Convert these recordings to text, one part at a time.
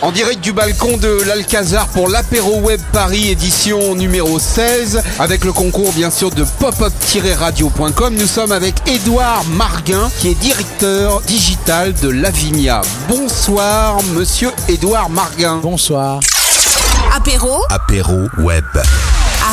En direct du balcon de l'Alcazar pour l'apéro web Paris édition numéro 16 avec le concours bien sûr de popup-radio.com. Nous sommes avec Édouard Marguin qui est directeur digital de Lavinia. Bonsoir monsieur Édouard Marguin. Bonsoir. Apéro, Apéro web.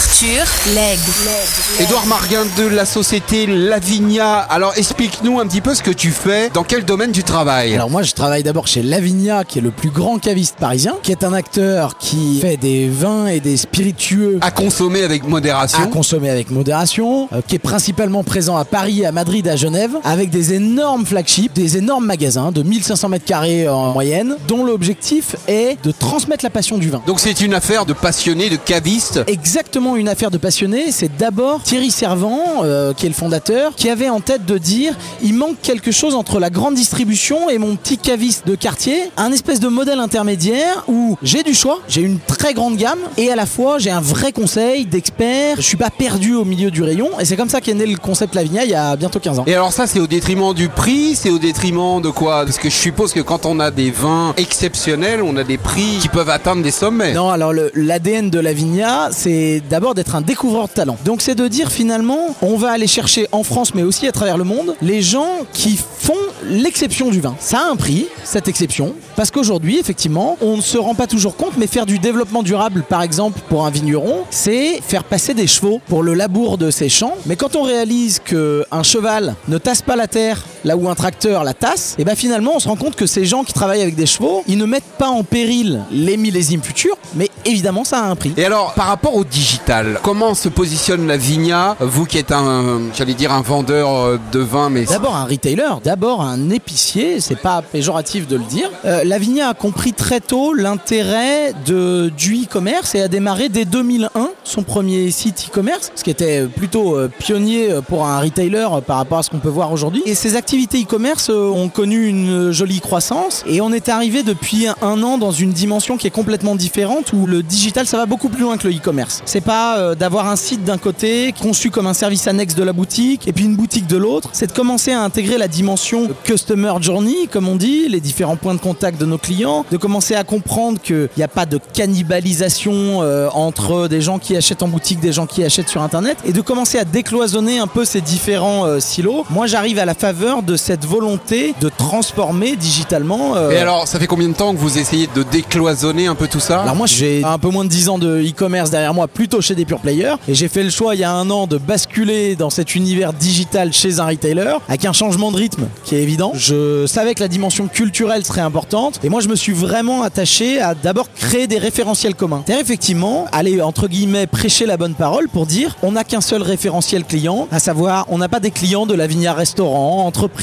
Arthur Legge. Édouard Marguin de la société Lavinia. Alors explique-nous un petit peu ce que tu fais, dans quel domaine tu travailles. Alors moi je travaille d'abord chez Lavinia qui est le plus grand caviste parisien, qui est un acteur qui fait des vins et des spiritueux à consommer avec modération. à consommer avec modération, euh, qui est principalement présent à Paris, à Madrid, à Genève, avec des énormes flagships, des énormes magasins de 1500 mètres carrés en moyenne, dont l'objectif est de transmettre la passion du vin. Donc c'est une affaire de passionnés, de cavistes. exactement une affaire de passionné. C'est d'abord Thierry Servant, euh, qui est le fondateur, qui avait en tête de dire il manque quelque chose entre la grande distribution et mon petit caviste de quartier, un espèce de modèle intermédiaire où j'ai du choix, j'ai une très grande gamme et à la fois j'ai un vrai conseil d'experts. Je suis pas perdu au milieu du rayon et c'est comme ça qu'est né le concept Lavinia il y a bientôt 15 ans. Et alors ça c'est au détriment du prix, c'est au détriment de quoi? Parce que je suppose que quand on a des vins exceptionnels, on a des prix qui peuvent atteindre des sommets. Non, alors l'ADN de Lavinia, c'est d'abord d'être un découvreur de talent. Donc c'est de dire finalement, on va aller chercher en France, mais aussi à travers le monde, les gens qui font l'exception du vin. Ça a un prix, cette exception, parce qu'aujourd'hui, effectivement, on ne se rend pas toujours compte, mais faire du développement durable, par exemple, pour un vigneron, c'est faire passer des chevaux pour le labour de ses champs. Mais quand on réalise que un cheval ne tasse pas la terre là où un tracteur la tasse, et ben finalement, on se rend compte que ces gens qui travaillent avec des chevaux, ils ne mettent pas en péril les millésimes futurs, mais évidemment, ça a un prix. Et alors, par rapport au digital, comment se positionne la Vigna Vous qui êtes un, j'allais dire un vendeur euh, de vin, mais D'abord un retailer, d'abord un épicier, c'est pas péjoratif de le dire. Euh, Lavinia a compris très tôt l'intérêt de, du e-commerce et a démarré dès 2001 son premier site e-commerce, ce qui était plutôt euh, pionnier pour un retailer par rapport à ce qu'on peut voir aujourd'hui. Et ses activités e-commerce euh, ont connu une jolie croissance et on est arrivé depuis un an dans une dimension qui est complètement différente où le digital ça va beaucoup plus loin que le e-commerce. C'est pas euh, d'avoir un site d'un côté conçu comme un service annexe de la boutique et puis une boutique de l'autre, c'est de commencer à intégrer la dimension customer journey comme on dit, les différents points de contact de nos clients, de commencer à comprendre qu'il n'y a pas de cannibalisation euh, entre des gens qui achètent en boutique, des gens qui achètent sur internet et de commencer à décloisonner un peu ces différents silos. Moi j'arrive à la faveur de cette volonté de transformer digitalement euh, Et alors, ça fait combien de temps que vous essayez de décloisonner un peu tout ça? Alors moi j'ai un peu moins de 10 ans de e-commerce derrière moi, plutôt chez des pure players, et j'ai fait le choix il y a un an de basculer dans cet univers digital chez un retailer, avec un changement de rythme qui est évident. Je savais que la dimension culturelle serait importante, et moi je me suis vraiment attaché à d'abord créer des référentiels communs. C'est-à-dire effectivement aller entre guillemets prêcher la bonne parole pour dire on n'a qu'un seul référentiel client, à savoir on n'a pas des clients de la Vigna restaurant, entreprise,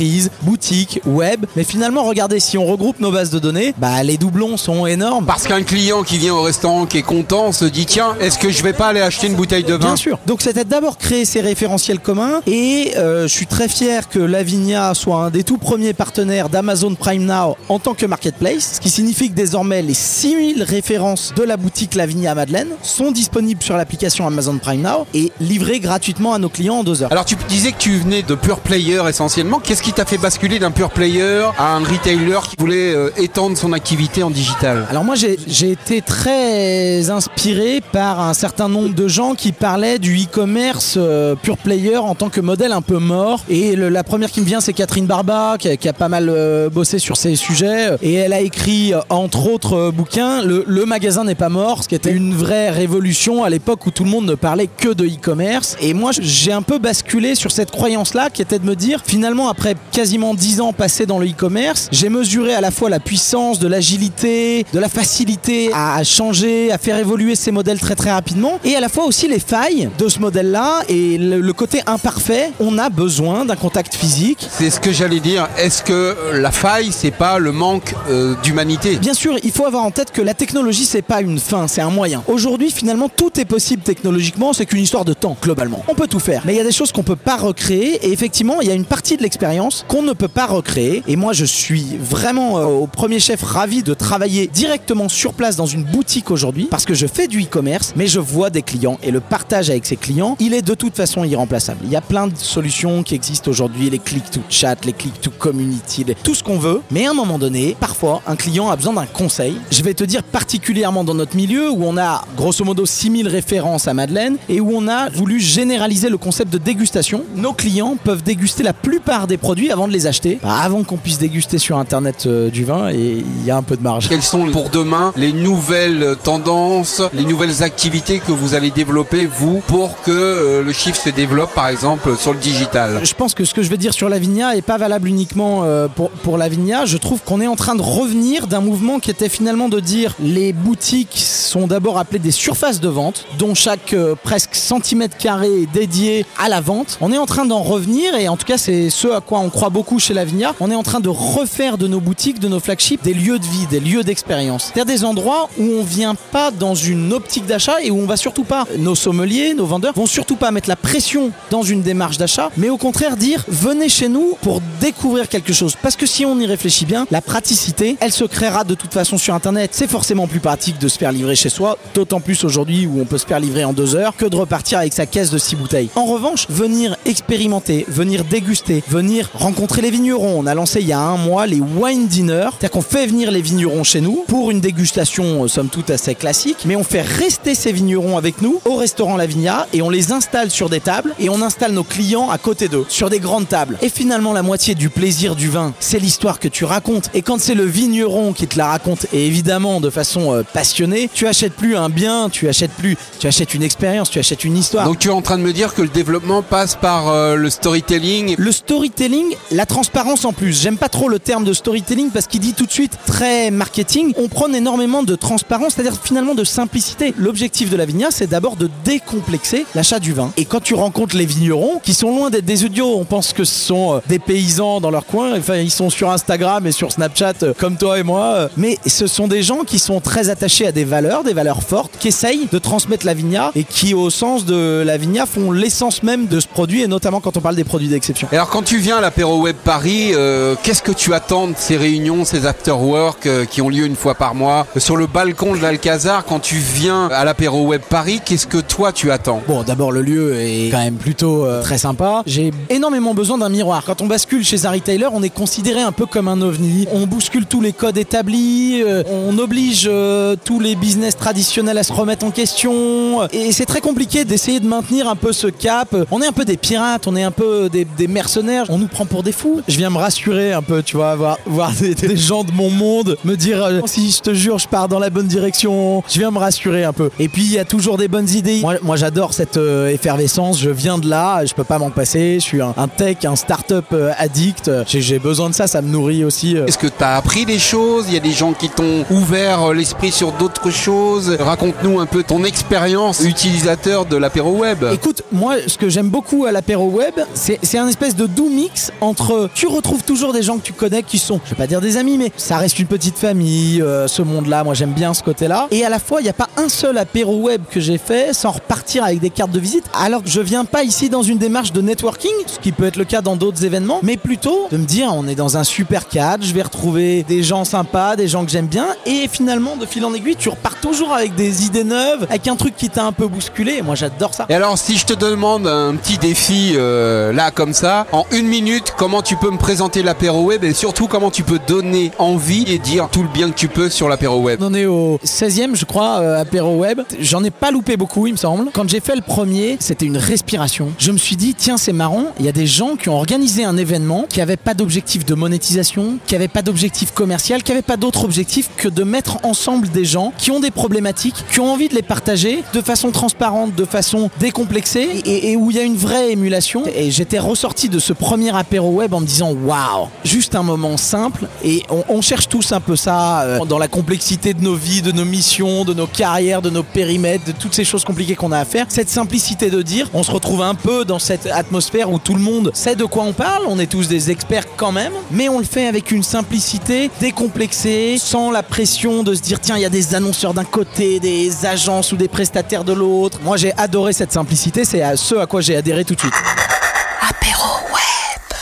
boutique, web, mais finalement regardez si on regroupe nos bases de données, bah les doublons sont énormes. Parce qu'un client qui vient au restaurant qui est content se dit tiens, est-ce que je vais pas aller acheter une bouteille de vin Bien sûr. Donc c'était d'abord créer ces référentiels communs et euh, je suis très fier que Lavinia soit un des tout premiers partenaires d'Amazon Prime Now en tant que marketplace, ce qui signifie que désormais les 6000 références de la boutique Lavinia à Madeleine sont disponibles sur l'application Amazon Prime Now et livrées gratuitement à nos clients en deux heures. Alors tu disais que tu venais de pure player essentiellement. Qu'est-ce qui t'a fait basculer d'un pure player à un retailer qui voulait euh, étendre son activité en digital? Alors moi j'ai été très inspiré par un certain nombre de gens qui parlaient du e-commerce euh, pure player en tant que modèle un peu mort. Et la première qui me vient c'est Catherine Barba qui a, pas mal euh, bossé sur ces sujets. Et elle a écrit entre autres bouquins le, Le magasin n'est pas mort, ce qui était une vraie révolution à l'époque où tout le monde ne parlait que de e-commerce. Et moi j'ai un peu basculé sur cette croyance là qui était de me dire finalement après quasiment 10 ans passés dans le e-commerce, j'ai mesuré à la fois la puissance, de l'agilité, de la facilité à changer, à faire évoluer ces modèles très très rapidement, et à la fois aussi les failles de ce modèle-là et le, le côté imparfait. On a besoin d'un contact physique. C'est ce que j'allais dire. Est-ce que la faille, c'est pas le manque euh, d'humanité? Bien sûr, il faut avoir en tête que la technologie c'est pas une fin, c'est un moyen. Aujourd'hui, finalement, tout est possible technologiquement, c'est qu'une histoire de temps, globalement. On peut tout faire. Mais il y a des choses qu'on peut pas recréer. Et effectivement, il y a une partie de l'expérience qu'on ne peut pas recréer. Et moi, je suis vraiment euh, au premier chef ravi de travailler directement sur place dans une boutique aujourd'hui parce que je fais du e-commerce, mais je vois des clients et le partage avec ces clients, il est de toute façon irremplaçable. Il y a plein de solutions qui existent aujourd'hui, les click to chat, les click to community, tout ce qu'on veut. Mais à un moment donné, parfois, un client a besoin d'un conseil. Je vais te dire particulièrement dans notre milieu où on a grosso modo 6000 références à Madeleine et où on a voulu généraliser le concept de dégustation. Nos clients peuvent déguster la plupart des produits avant de les acheter, Bah, avant qu'on puisse déguster sur internet euh, du vin et il y a un peu de marge. Quelles sont pour demain les nouvelles tendances, les nouvelles activités que vous allez développer, vous, pour que euh, le chiffre se développe, par exemple, sur le digital? Je pense que ce que je vais dire sur la Vigna est pas valable uniquement euh, pour, pour la Vigna. Je trouve qu'on est en train de revenir d'un mouvement qui était finalement de dire les boutiques sont d'abord appelées des surfaces de vente, dont chaque presque centimètre carré est dédié à la vente. On est en train d'en revenir et en tout cas c'est ce à quoi on croit beaucoup chez la Vigna. On est en train de refaire de nos boutiques, de nos flagships, des lieux de vie, des lieux d'expérience. C'est-à-dire des endroits où on vient pas dans une optique d'achat et où on va surtout pas, nos sommeliers, nos vendeurs vont surtout pas mettre la pression dans une démarche d'achat, mais au contraire dire venez chez nous pour découvrir quelque chose. Parce que si on y réfléchit bien, la praticité, elle se créera de toute façon sur Internet. C'est forcément plus pratique de se faire livrer chez soi, d'autant plus aujourd'hui où on peut se faire livrer en deux heures que de repartir avec sa caisse de six bouteilles. En revanche, venir expérimenter, venir déguster, venir rencontrer les vignerons. On a lancé il y a un mois les wine dinners, c'est-à-dire qu'on fait venir les vignerons chez nous pour une dégustation euh, somme toute assez classique, mais on fait rester ces vignerons avec nous au restaurant La Vigna et on les installe sur des tables et on installe nos clients à côté d'eux, sur des grandes tables. Et finalement, la moitié du plaisir du vin, c'est l'histoire que tu racontes. Et quand c'est le vigneron qui te la raconte, et évidemment de façon euh, passionnée, tu achètes plus un bien, tu achètes plus, tu achètes une expérience, tu achètes une histoire. Donc tu es en train de me dire que le développement passe par euh, le storytelling Le storytelling, la transparence en plus. J'aime pas trop le terme de storytelling parce qu'il dit tout de suite très marketing. On prône énormément de transparence, c'est-à-dire finalement de simplicité. L'objectif de la vigna, c'est d'abord de décomplexer l'achat du vin. Et quand tu rencontres les vignerons, qui sont loin d'être des idiots, on pense que ce sont euh, des paysans dans leur coin. Enfin, ils sont sur Instagram et sur Snapchat euh, comme toi et moi. euh, Mais ce sont des gens qui sont très attachés à des valeurs, des valeurs fortes, qui essayent de transmettre la vigna et qui, au sens de la vigna, font l'essence même de ce produit et notamment quand on parle des produits d'exception. Alors quand tu viens l'apéro web Paris, euh, qu'est-ce que tu attends de ces réunions, ces after-work euh, qui ont lieu une fois par mois? Euh, sur le balcon de l'Alcazar Quand tu viens à l'apéro web Paris, qu'est-ce que toi tu attends? Bon, d'abord, le lieu est quand même plutôt euh, très sympa. J'ai énormément besoin d'un miroir. Quand on bascule chez un retailer, on est considéré un peu comme un ovni. On bouscule tous les codes établis, euh, on oblige euh, tous les business traditionnels à se remettre en question. Et c'est très compliqué d'essayer de maintenir un peu ce cap. On est un peu des pirates, on est un peu des, des mercenaires. On nous prend pour des fous. Je viens me rassurer un peu, tu vois, voir, voir des, des gens de mon monde me dire euh, si je te jure, je pars dans la bonne direction. Je viens me rassurer un peu. Et puis, il y a toujours des bonnes idées. Moi, moi j'adore cette euh, effervescence. Je viens de là, je peux pas m'en passer. Je suis un, un tech, un start-up euh, addict. J'ai besoin de ça, ça me nourrit aussi. euh. Est-ce que tu as appris des choses? Il y a des gens qui t'ont ouvert euh, l'esprit sur d'autres choses Raconte-nous un peu ton expérience utilisateur de l'apéro web. Écoute, moi, ce que j'aime beaucoup à l'apéro web, c'est c'est un espèce de doux mix entre. Tu retrouves toujours des gens que tu connais qui sont, je vais pas dire des amis, mais ça reste une petite famille, euh, ce monde-là. Moi, j'aime bien ce côté-là. Et à la fois, il n'y a pas un seul apéro web que j'ai fait sans repartir avec des cartes de visite, alors que je viens pas ici dans une démarche de networking, ce qui peut être le cas dans d'autres événements, mais plutôt de me dire, on est dans un super cadre, je vais retrouver des gens sympas, des gens que j'aime bien, et finalement, de fil en aiguille, tu repars toujours avec des idées neuves, avec un truc qui t'a un peu bousculé. Moi, j'adore ça. Et alors, si je te demande un petit défi euh, là comme ça, en une minute, comment tu peux me présenter l'apéro web et surtout comment tu peux donner envie et dire tout le bien que tu peux sur l'apéro web On est au 16e, je crois, euh, apéro web. J'en ai pas loupé beaucoup, il me semble. Quand j'ai fait le premier, c'était une respiration. Je me suis dit, tiens, c'est marrant, il y a des gens qui ont organisé un événement qui avait pas d'objectif de monétisation, qui avait pas d'objectif commercial, qui avait pas d'autre objectif que de mettre ensemble des gens qui ont des problématiques, qui ont envie de les partager de façon transparente, de façon décomplexée et, et où il y a une vraie émulation. Et j'étais ressorti de ce premier apéro web en me disant, waouh, juste un moment simple. Et on, cherche tous un peu ça euh, dans la complexité de nos vies, de nos missions, de nos carrières, de nos périmètres, de toutes ces choses compliquées qu'on a à faire. Cette simplicité de dire, on se retrouve un peu dans cette atmosphère où tout le monde sait de quoi on parle, on est tous des experts quand même, mais on le fait avec une simplicité décomplexée, sans la pression de se dire, tiens, il y a des annonceurs d'un côté, des agences ou des prestataire de l'autre. Moi, j'ai adoré cette simplicité. C'est à ce à quoi j'ai adhéré tout de suite.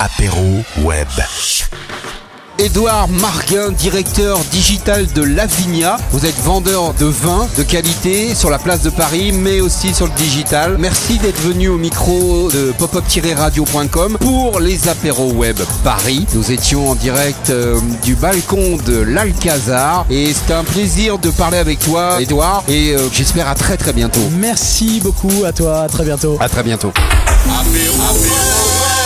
Apéro Web. Édouard Marguin, directeur digital de Lavinia. Vous êtes vendeur de vin de qualité sur la place de Paris, mais aussi sur le digital. Merci d'être venu au micro de pop-up-radio.com pour les apéros web Paris. Nous étions en direct euh, du balcon de l'Alcazar et c'était un plaisir de parler avec toi, Édouard, et euh, j'espère à très très bientôt. Merci beaucoup à toi. À très bientôt. À très bientôt. Apéro